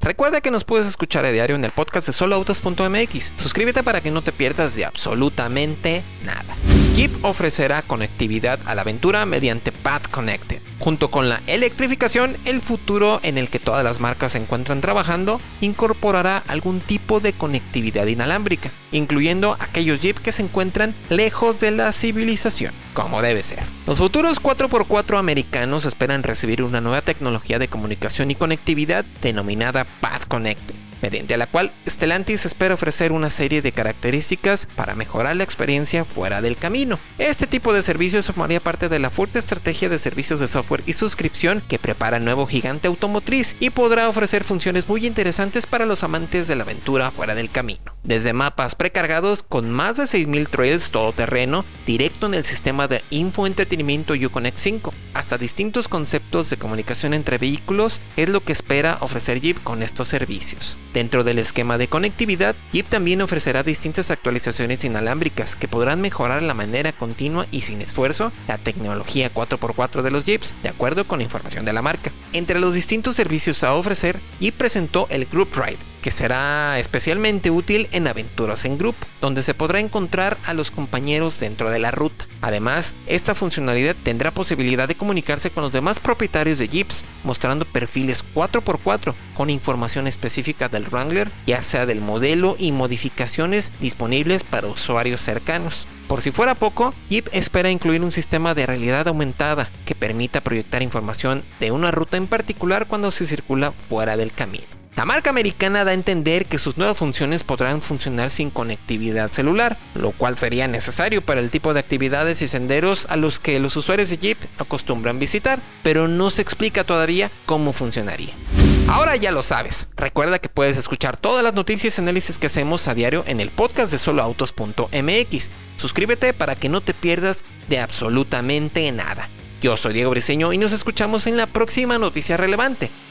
Recuerda que nos puedes escuchar a diario en el podcast de soloautos.mx. Suscríbete para que no te pierdas de absolutamente nada. Jeep ofrecerá conectividad a la aventura mediante Path Connected. Junto con la electrificación, el futuro en el que todas las marcas se encuentran trabajando incorporará algún tipo de conectividad inalámbrica, incluyendo aquellos Jeep que se encuentran lejos de la civilización, como debe ser. Los futuros 4x4 americanos esperan recibir una nueva tecnología de comunicación y conectividad denominada Path Connected mediante la cual Stellantis espera ofrecer una serie de características para mejorar la experiencia fuera del camino. Este tipo de servicios formaría parte de la fuerte estrategia de servicios de software y suscripción que prepara el nuevo gigante automotriz y podrá ofrecer funciones muy interesantes para los amantes de la aventura fuera del camino desde mapas precargados con más de 6.000 trails todoterreno directo en el sistema de infoentretenimiento Uconnect 5, hasta distintos conceptos de comunicación entre vehículos es lo que espera ofrecer Jeep con estos servicios. Dentro del esquema de conectividad, Jeep también ofrecerá distintas actualizaciones inalámbricas que podrán mejorar la manera continua y sin esfuerzo la tecnología 4x4 de los Jeeps, de acuerdo con información de la marca. Entre los distintos servicios a ofrecer, Jeep presentó el Group Ride, que será especialmente útil en aventuras en grupo, donde se podrá encontrar a los compañeros dentro de la ruta. Además, esta funcionalidad tendrá posibilidad de comunicarse con los demás propietarios de Jeeps, mostrando perfiles 4x4 con información específica del Wrangler, ya sea del modelo y modificaciones disponibles para usuarios cercanos. Por si fuera poco, Jeep espera incluir un sistema de realidad aumentada que permita proyectar información de una ruta en particular cuando se circula fuera del camino. La marca americana da a entender que sus nuevas funciones podrán funcionar sin conectividad celular, lo cual sería necesario para el tipo de actividades y senderos a los que los usuarios de Jeep acostumbran visitar, pero no se explica todavía cómo funcionaría. Ahora ya lo sabes, recuerda que puedes escuchar todas las noticias y análisis que hacemos a diario en el podcast de soloautos.mx. Suscríbete para que no te pierdas de absolutamente nada. Yo soy Diego Briseño y nos escuchamos en la próxima noticia relevante